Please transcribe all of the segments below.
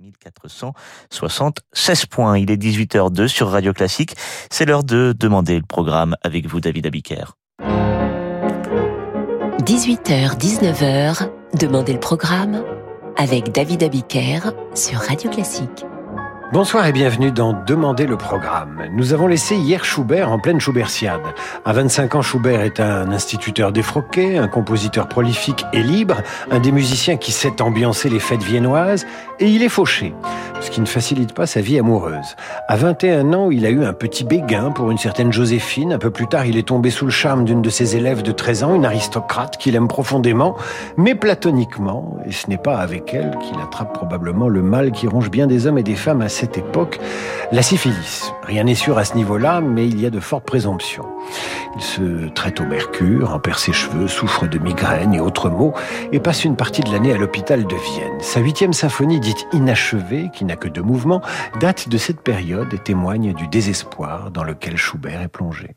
1476 points. Il est 18h02 sur Radio Classique. C'est l'heure de demander le programme avec vous, David Abiker. 18h, 19h, demandez le programme avec David Abiker sur Radio Classique. Bonsoir et bienvenue dans Demander le programme. Nous avons laissé hier Schubert en pleine Schubertiade. À 25 ans, Schubert est un instituteur défroqué, un compositeur prolifique et libre, un des musiciens qui sait ambiancer les fêtes viennoises, et il est fauché, ce qui ne facilite pas sa vie amoureuse. À 21 ans, il a eu un petit béguin pour une certaine Joséphine. Un peu plus tard, il est tombé sous le charme d'une de ses élèves de 13 ans, une aristocrate qu'il aime profondément, mais platoniquement, et ce n'est pas avec elle qu'il attrape probablement le mal qui ronge bien des hommes et des femmes cette époque, la syphilis. Rien n'est sûr à ce niveau-là, mais il y a de fortes présomptions. Il se traite au mercure, en perd ses cheveux, souffre de migraines et autres maux, et passe une partie de l'année à l'hôpital de Vienne. Sa huitième symphonie, dite inachevée, qui n'a que deux mouvements, date de cette période et témoigne du désespoir dans lequel Schubert est plongé.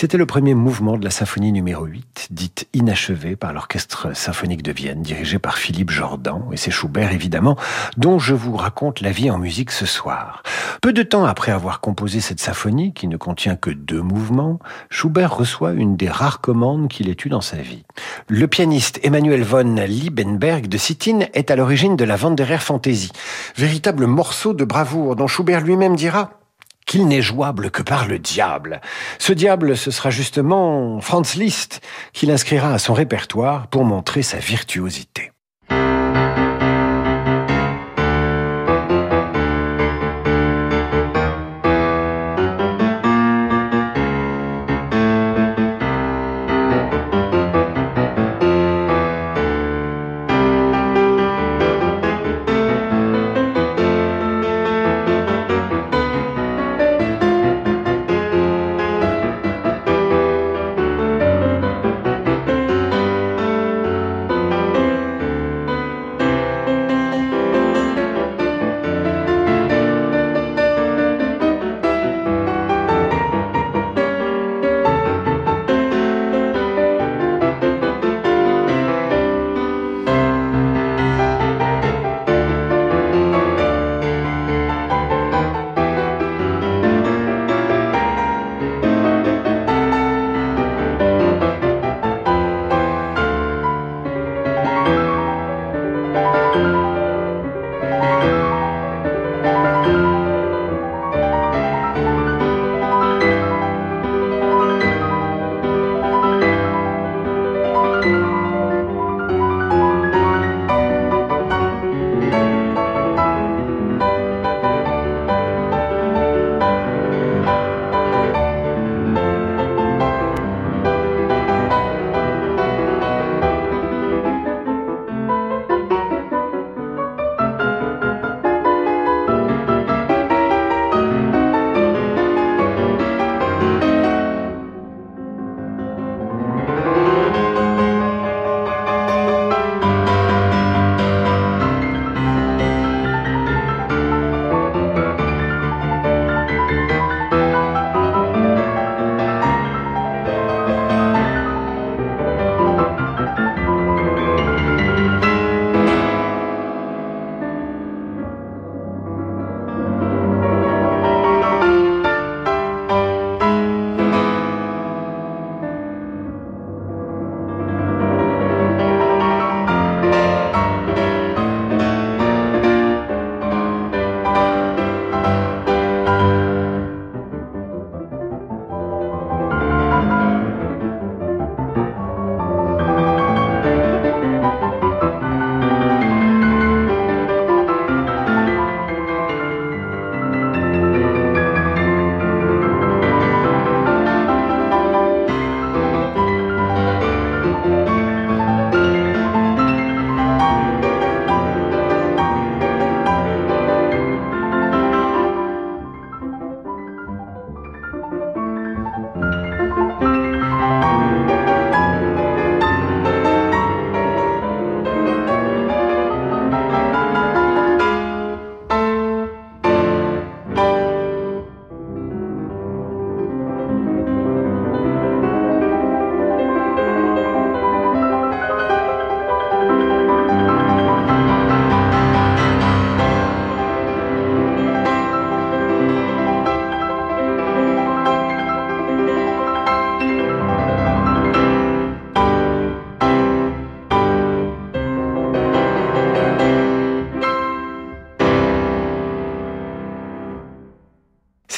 C'était le premier mouvement de la symphonie numéro 8, dite inachevée par l'Orchestre symphonique de Vienne, dirigé par Philippe Jordan, et c'est Schubert évidemment, dont je vous raconte la vie en musique ce soir. Peu de temps après avoir composé cette symphonie, qui ne contient que deux mouvements, Schubert reçoit une des rares commandes qu'il ait eues dans sa vie. Le pianiste Emmanuel von Liebenberg de Sittin est à l'origine de la Wanderer Fantasy, véritable morceau de bravoure dont Schubert lui-même dira qu'il n'est jouable que par le diable. Ce diable, ce sera justement Franz Liszt qui l'inscrira à son répertoire pour montrer sa virtuosité.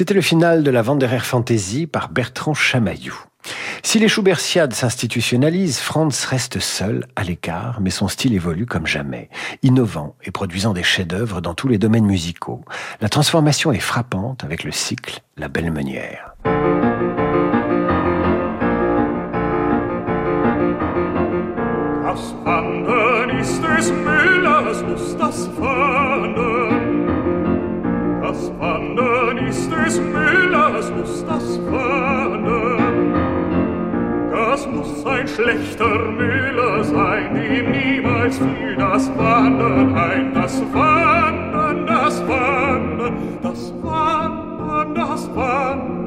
C'était le final de la Wanderer Fantasy par Bertrand Chamaillou. Si les Schubertiades s'institutionnalisent, Franz reste seul, à l'écart, mais son style évolue comme jamais, innovant et produisant des chefs-d'œuvre dans tous les domaines musicaux. La transformation est frappante avec le cycle La Belle Meunière. des muss das föhnen. Das muss ein schlechter Müller sein, dem niemals fiel das Wannen ein. Das Wannen, das Wannen, das Wannen, das Wannen.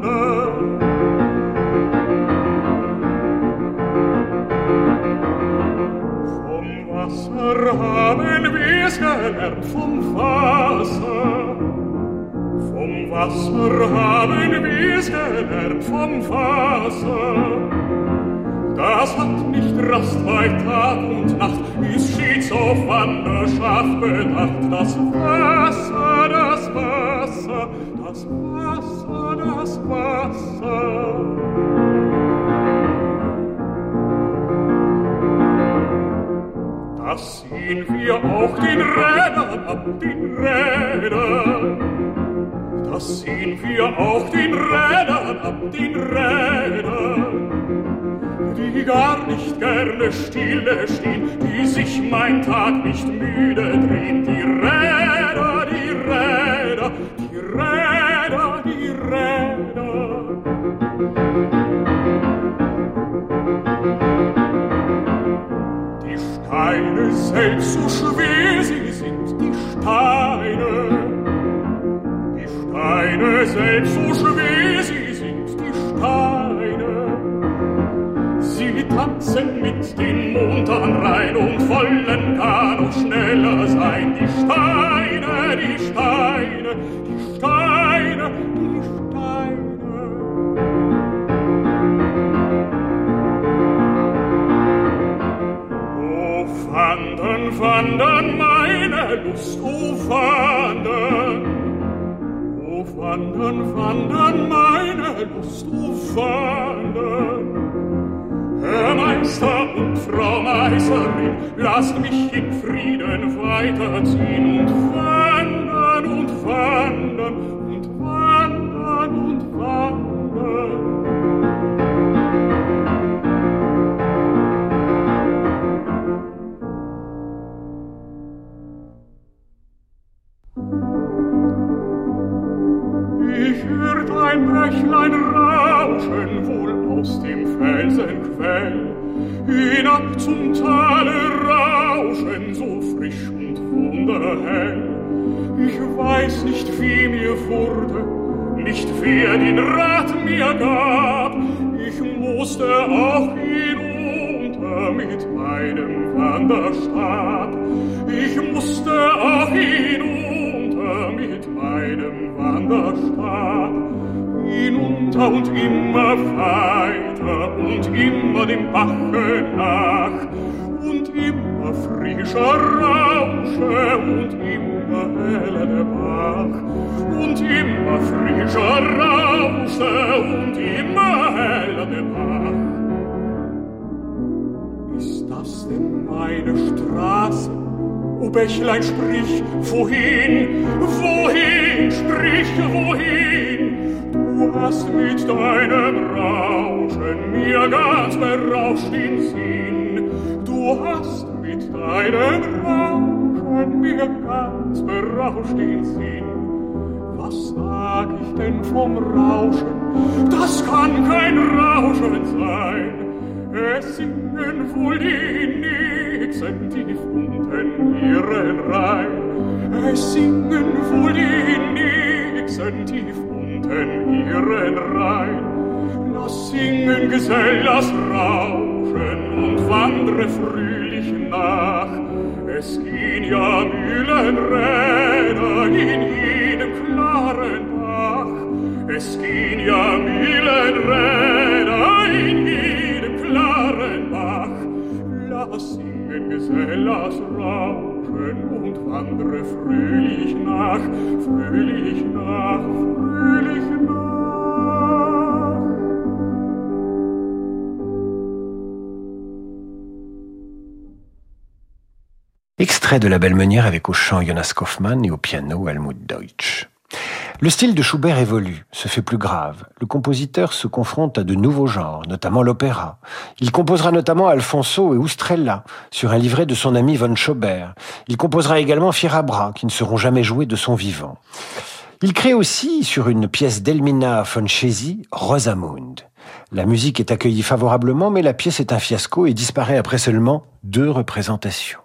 Vom Wasser haben wir's gelernt, vom Wasser. Vom Wasser haben wir's gelernt, vom Wasser. Das hat nicht Rast bei Tag und Nacht, ist stets auf Wanderschaft bedacht. Das Wasser, das Wasser, das Wasser, das Wasser. Da sehen wir auch den Rädern ab, den Rädern. Da sehen wir auch den Rädern ab, den Rädern. Die gar nicht gerne stille stehen, die sich mein Tag nicht müde drehen. Die Räder, die Räder, die Räder, die Räder. Die Steine selbst so schwer sie sind, die Steine. Steine selbst so schwer sie sind, die Steine. Sie tanzen mit den Montern rein und wollen gar noch schneller sein. Die Steine, die Steine, die Steine, die Steine. O wandern, wandern meine Lust, o wandern. Wandern, wandern meine Lust, o wandern. Herr Meister und Frau Meisterin, lasst mich in Frieden weiterziehen und wandern und wandern und wandern und wandern. Rauschen wohl aus dem Felsenquell, hinab zum Tale rauschen, so frisch und wunderhell. Ich weiß nicht, wie mir wurde, nicht wer den Rat mir gab, ich musste auch hinunter mit meinem Wanderstab. Ich musste auch hinunter mit meinem Wanderstab. Hinunter und immer weiter und immer dem Bache nach und immer frischer Rausche und immer heller der Bach und immer frischer Rausche und immer heller der Bach. Ist das denn meine Straße? O Bächlein, sprich, wohin, wohin, sprich, wohin? Hast mit deinem Rauschen mir ganz berauscht den Sinn. Du hast mit deinem Rauschen mir ganz berauscht den Sinn. Was sag ich denn vom Rauschen? Das kann kein Rauschen sein. Es singen wohl die Nixen tief unten ihren Rhein. Es singen wohl die Nixen tief unten ihren Rhein. Lass singen, Gesell, lass rauschen und wandre fröhlich nach. Es gehen ja Mühlenräder in jedem klaren Bach. Es gehen ja Mühlenräder in jedem klaren Bach. Lass singen, Gesell, lass rauschen Extrait de La Belle Meunière avec au chant Jonas Kaufmann et au piano Helmut Deutsch. Le style de Schubert évolue, se fait plus grave. Le compositeur se confronte à de nouveaux genres, notamment l'opéra. Il composera notamment Alfonso et Ustrella sur un livret de son ami von Schobert. Il composera également Fierabra, qui ne seront jamais joués de son vivant. Il crée aussi, sur une pièce d'Elmina von Chesi, Rosamund. La musique est accueillie favorablement, mais la pièce est un fiasco et disparaît après seulement deux représentations.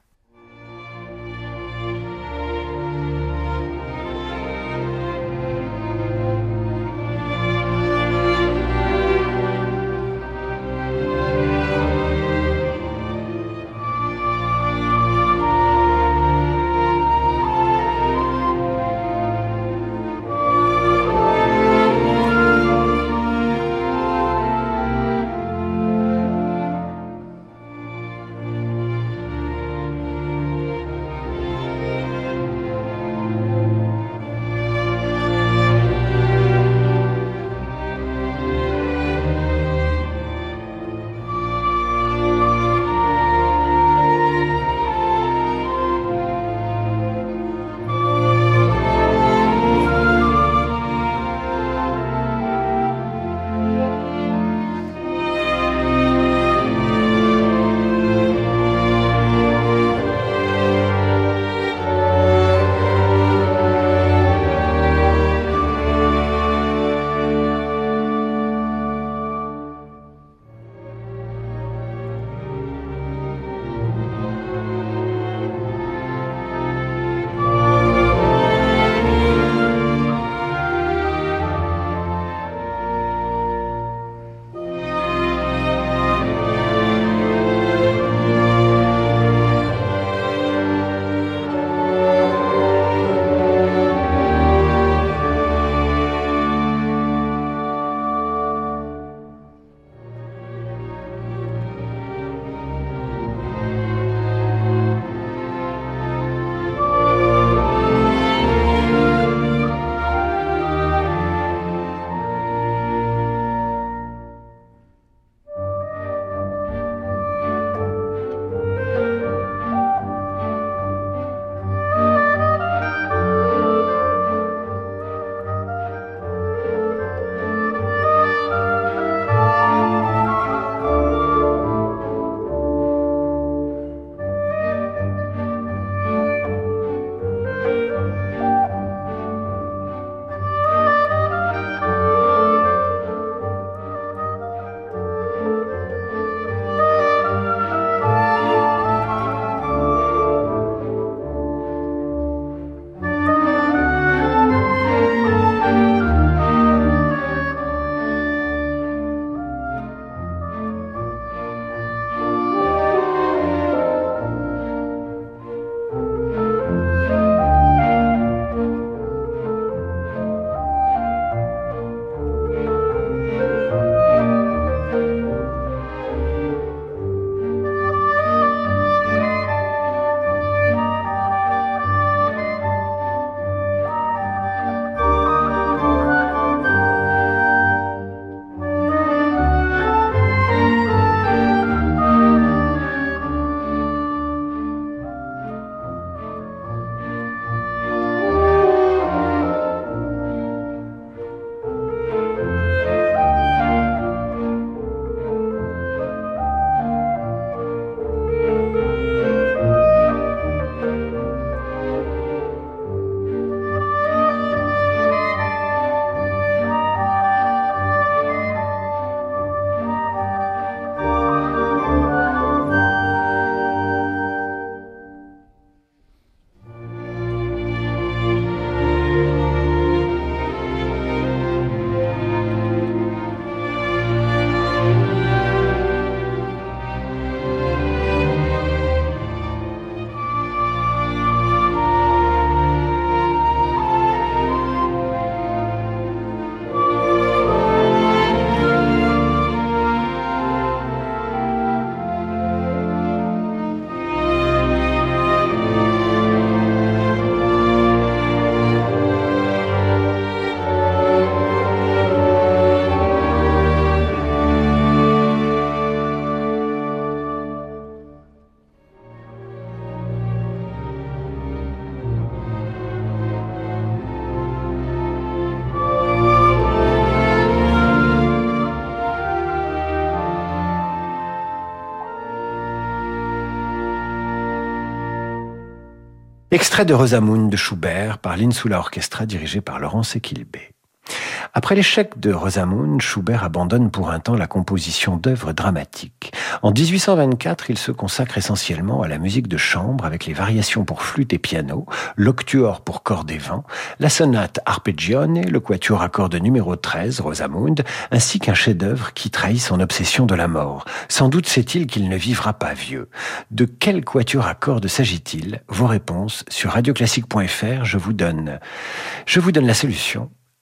Extrait de Rosamund de Schubert par l'Insula Orchestra dirigé par Laurence Equilbé. Après l'échec de Rosamund, Schubert abandonne pour un temps la composition d'œuvres dramatiques. En 1824, il se consacre essentiellement à la musique de chambre avec les variations pour flûte et piano, l'octuor pour cordes et vent, la sonate arpeggione, le quatuor à cordes numéro 13, Rosamund, ainsi qu'un chef-d'œuvre qui trahit son obsession de la mort. Sans doute sait-il qu'il ne vivra pas vieux. De quel quatuor à cordes s'agit-il? Vos réponses sur radioclassique.fr, je vous donne, je vous donne la solution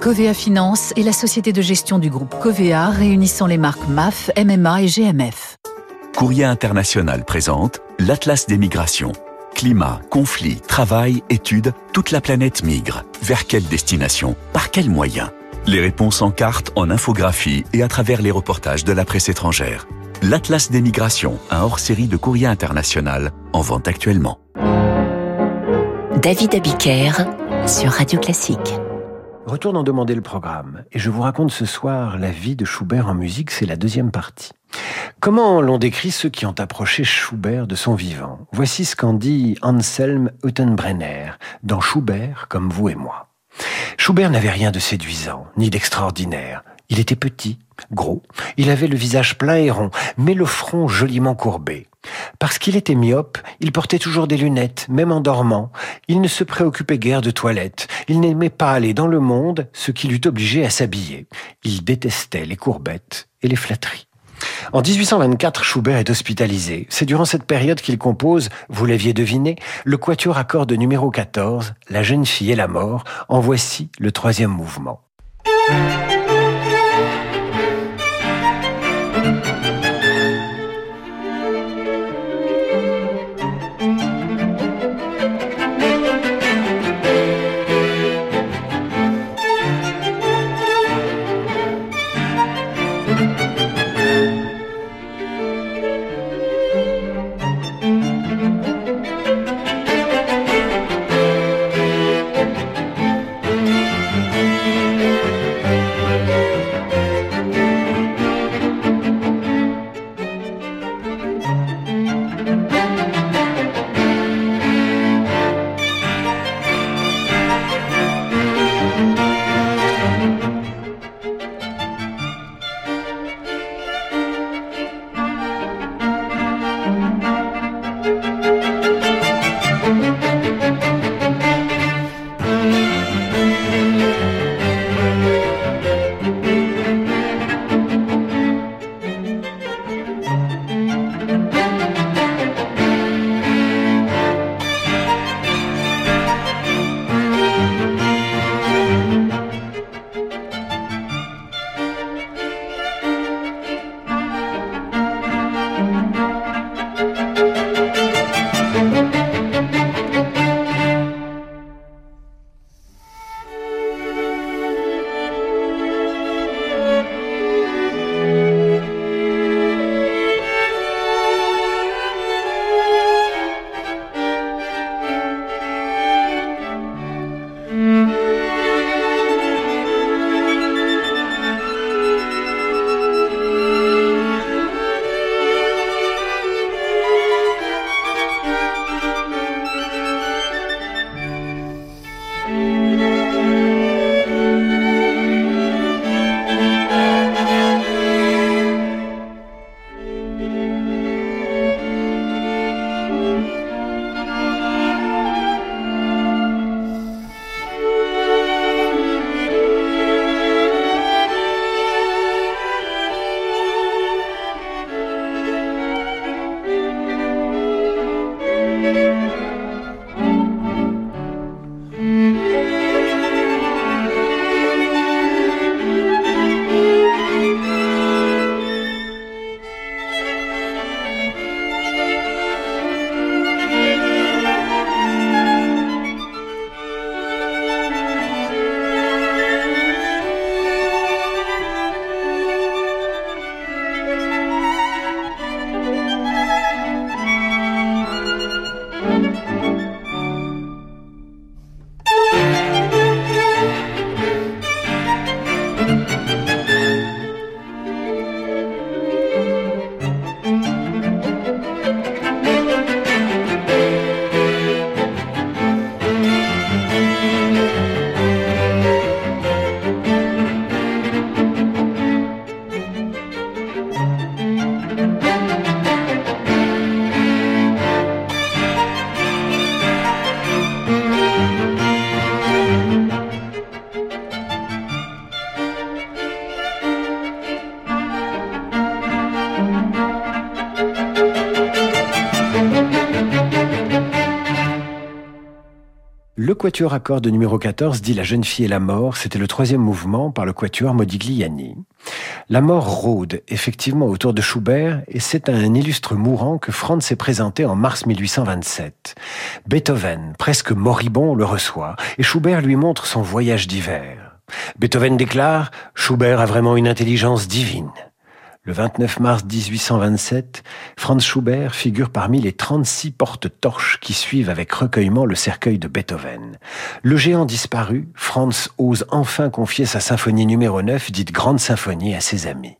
Covea Finance est la société de gestion du groupe Covea réunissant les marques MAF, MMA et GMF. Courrier International présente l'Atlas des migrations. Climat, conflits, travail, études, toute la planète migre. Vers quelle destination Par quels moyens Les réponses en carte, en infographie et à travers les reportages de la presse étrangère. L'Atlas des migrations, un hors-série de Courrier International, en vente actuellement. David Abiker sur Radio Classique. Retour en demander le programme. Et je vous raconte ce soir la vie de Schubert en musique, c'est la deuxième partie. Comment l'ont décrit ceux qui ont approché Schubert de son vivant? Voici ce qu'en dit Anselm Hüttenbrenner dans Schubert comme vous et moi. Schubert n'avait rien de séduisant, ni d'extraordinaire. Il était petit, gros, il avait le visage plein et rond, mais le front joliment courbé. Parce qu'il était myope, il portait toujours des lunettes, même en dormant. Il ne se préoccupait guère de toilette. Il n'aimait pas aller dans le monde, ce qui l'eût obligé à s'habiller. Il détestait les courbettes et les flatteries. En 1824, Schubert est hospitalisé. C'est durant cette période qu'il compose, vous l'aviez deviné, le quatuor à cordes numéro 14, La jeune fille et la mort. En voici le troisième mouvement. Quatuor à cordes numéro 14 dit La jeune fille et la mort, c'était le troisième mouvement par le quatuor Modigliani. La mort rôde effectivement autour de Schubert et c'est à un illustre mourant que Franz s'est présenté en mars 1827. Beethoven, presque moribond, le reçoit et Schubert lui montre son voyage d'hiver. Beethoven déclare Schubert a vraiment une intelligence divine. Le 29 mars 1827, Franz Schubert figure parmi les 36 porte-torches qui suivent avec recueillement le cercueil de Beethoven. Le géant disparu, Franz ose enfin confier sa symphonie numéro 9, dite Grande Symphonie, à ses amis.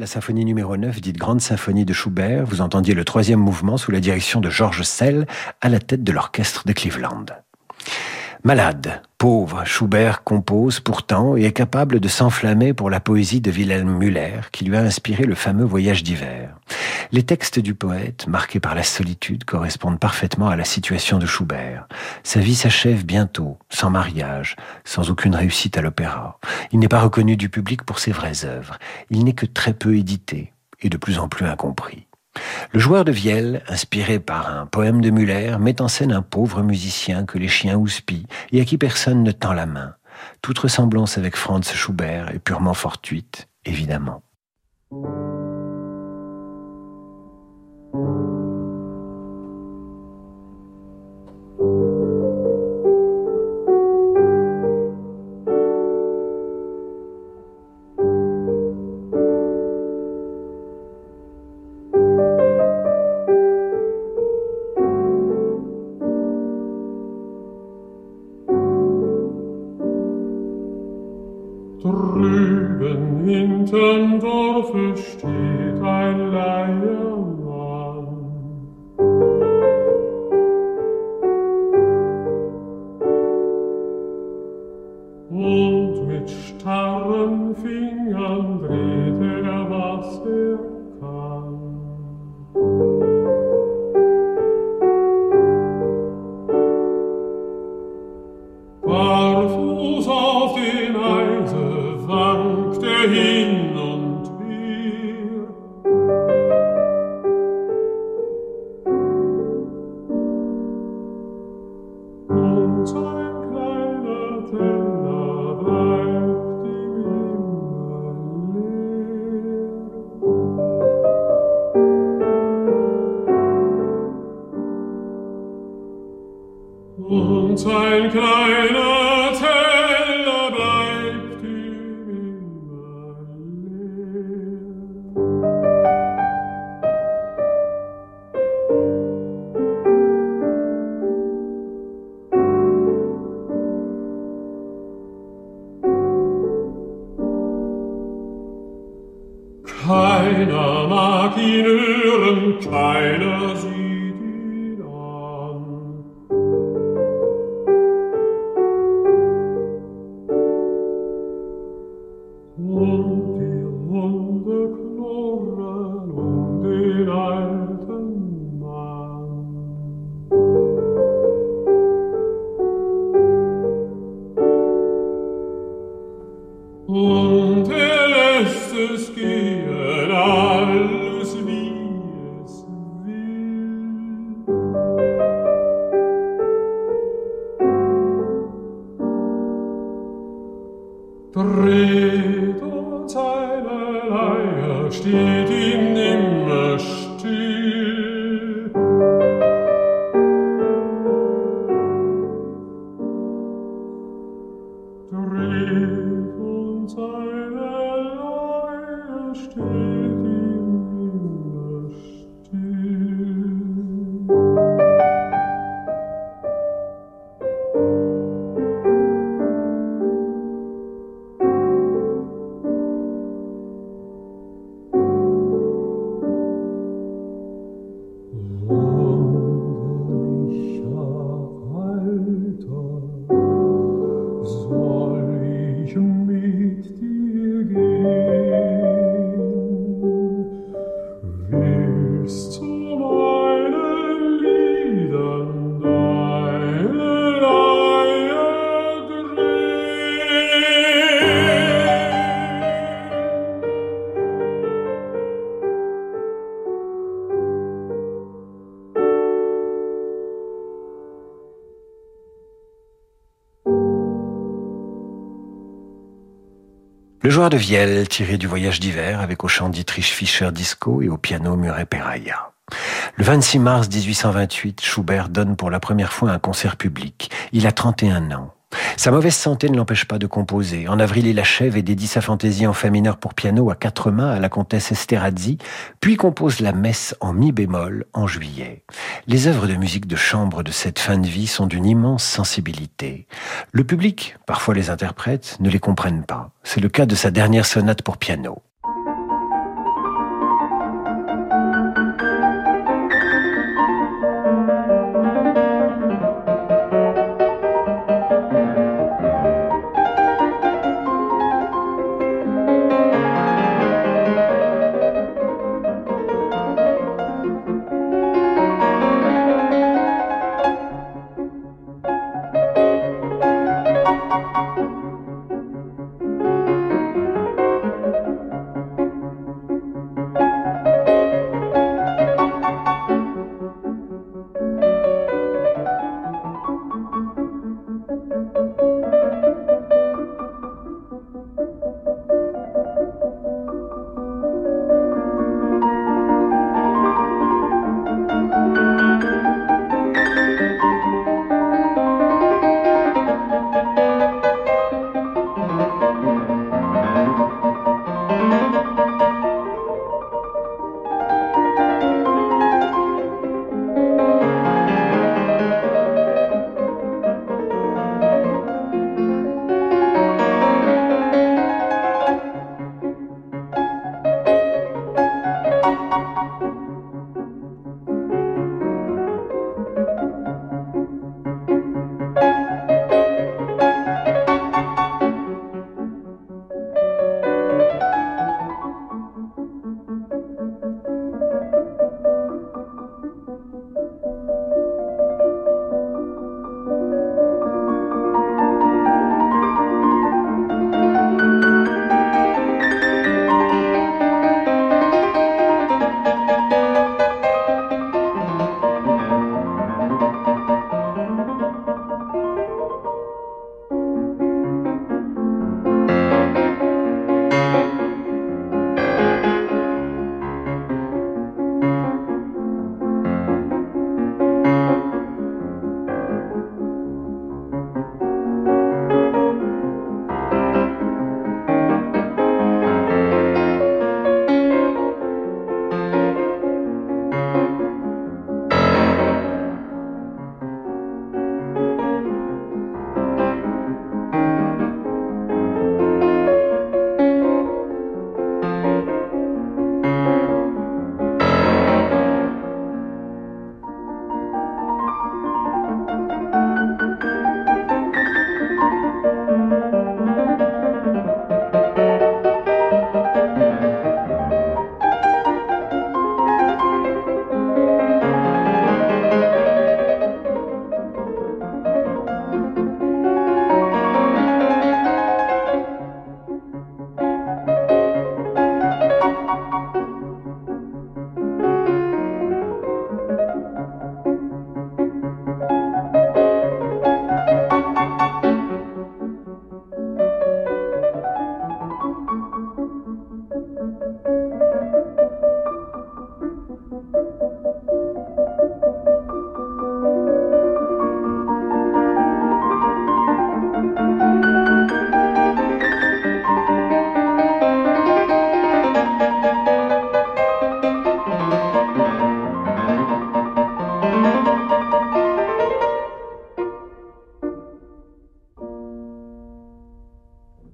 La symphonie numéro 9, dite Grande Symphonie de Schubert. Vous entendiez le troisième mouvement sous la direction de Georges Sell à la tête de l'orchestre de Cleveland. Malade, pauvre, Schubert compose pourtant et est capable de s'enflammer pour la poésie de Wilhelm Müller qui lui a inspiré le fameux Voyage d'hiver. Les textes du poète, marqués par la solitude, correspondent parfaitement à la situation de Schubert. Sa vie s'achève bientôt, sans mariage, sans aucune réussite à l'opéra. Il n'est pas reconnu du public pour ses vraies œuvres. Il n'est que très peu édité et de plus en plus incompris. Le joueur de vielle, inspiré par un poème de Muller, met en scène un pauvre musicien que les chiens houspillent et à qui personne ne tend la main. Toute ressemblance avec Franz Schubert est purement fortuite, évidemment. How Dreht uns eine Leier, steht ihm de vielle tiré du voyage d'hiver avec au chant Dietrich Fischer Disco et au piano Murray Peraya. Le 26 mars 1828, Schubert donne pour la première fois un concert public. Il a 31 ans. Sa mauvaise santé ne l'empêche pas de composer. En avril, il achève et dédie sa fantaisie en fa mineur pour piano à quatre mains à la comtesse Esterhazy, puis compose la messe en mi bémol en juillet. Les œuvres de musique de chambre de cette fin de vie sont d'une immense sensibilité. Le public, parfois les interprètes, ne les comprennent pas. C'est le cas de sa dernière sonate pour piano.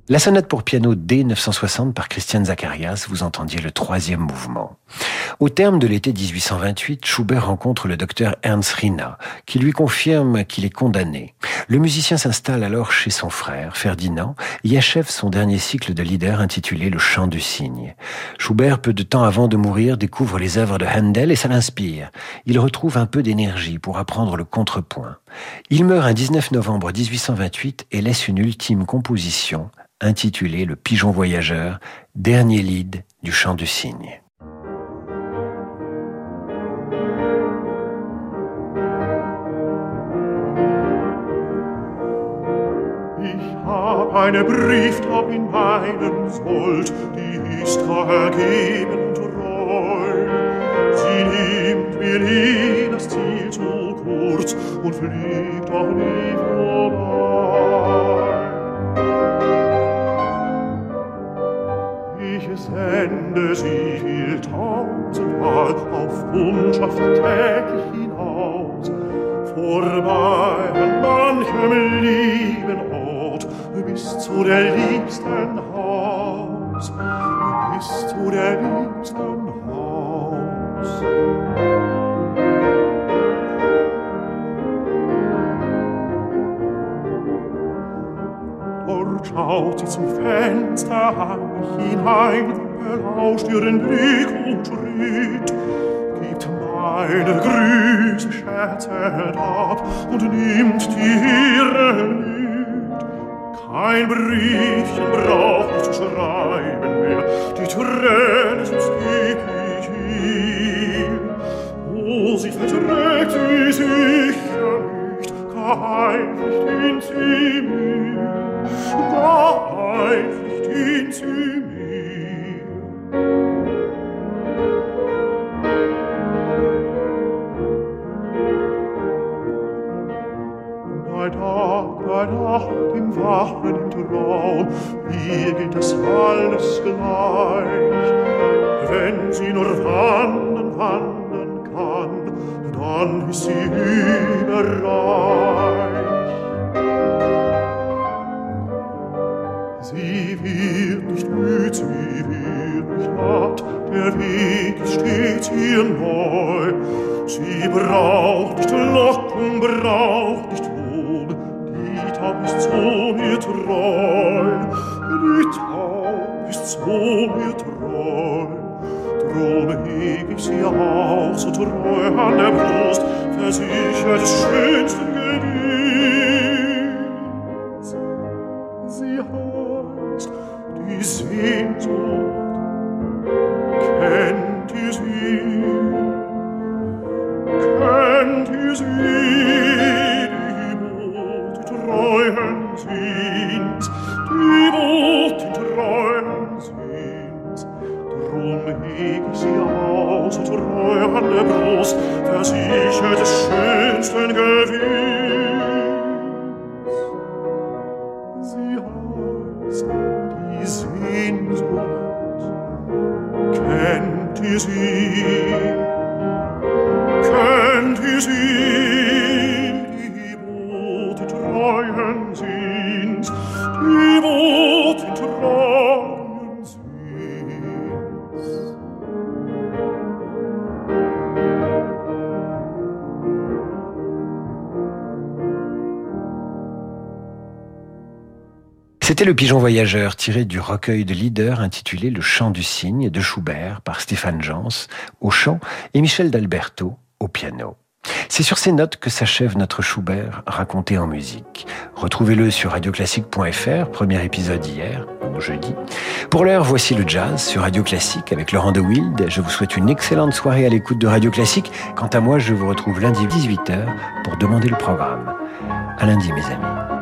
La sonate pour piano D 960 par Christian Zacharias, vous entendiez le troisième mouvement. Au terme de l'été 1828, Schubert rencontre le docteur Ernst Rina, qui lui confirme qu'il est condamné. Le musicien s'installe alors chez son frère, Ferdinand, et achève son dernier cycle de leader intitulé Le chant du cygne. Schubert, peu de temps avant de mourir, découvre les œuvres de Handel et ça l'inspire. Il retrouve un peu d'énergie pour apprendre le contrepoint. Il meurt un 19 novembre 1828 et laisse une ultime composition intitulé Le Pigeon Voyageur, dernier lead du chant du cygne. Eine Brieftaub in meinem Sold, die ist ergeben und treu. Sie nimmt mir nie das Ziel zu kurz und fliegt auch nie vorbei. Sende sie viel tausendmal auf Kundschaft täglich hinaus, vorbei an manchem lieben Ort, bis zu der liebsten Haus, bis zu der liebsten Haus. Schaut sie zum Fenster hinein, belauscht ihren Blick und Schritt, gibt meine Grüße schätzend ab und nimmt die ihre mit. Kein Briefchen braucht ich zu schreiben mehr, die Tränen sonst geb ich ihr. Oh, sie verträgt sie sicher nicht, kein in sie mir, kein Licht in sie mir. Bei Tag, bei Nacht, im Wachen, im Traum, mir geht das alles gleich. Wenn sie nur wandern, wandern kann, dann ist sie überreich. Wird nicht müd, sie wird nicht matt, der Weg stets ihr neu. Sie braucht nicht Locken, braucht nicht Lohn, die Taub ist so mir treu, die Taub ist so mir treu. Drum heg ich sie auch so treu an der Brust, versichert schönsten Brust, treu an der Brust, versichert des schönsten Glück. C'était le pigeon voyageur tiré du recueil de leader intitulé Le chant du cygne de Schubert par Stéphane Jans au chant et Michel d'Alberto au piano. C'est sur ces notes que s'achève notre Schubert raconté en musique. Retrouvez-le sur radioclassique.fr, premier épisode hier, ou jeudi. Pour l'heure, voici le jazz sur Radio Classique avec Laurent de Wild. Je vous souhaite une excellente soirée à l'écoute de Radio Classique. Quant à moi, je vous retrouve lundi 18h pour demander le programme. À lundi, mes amis.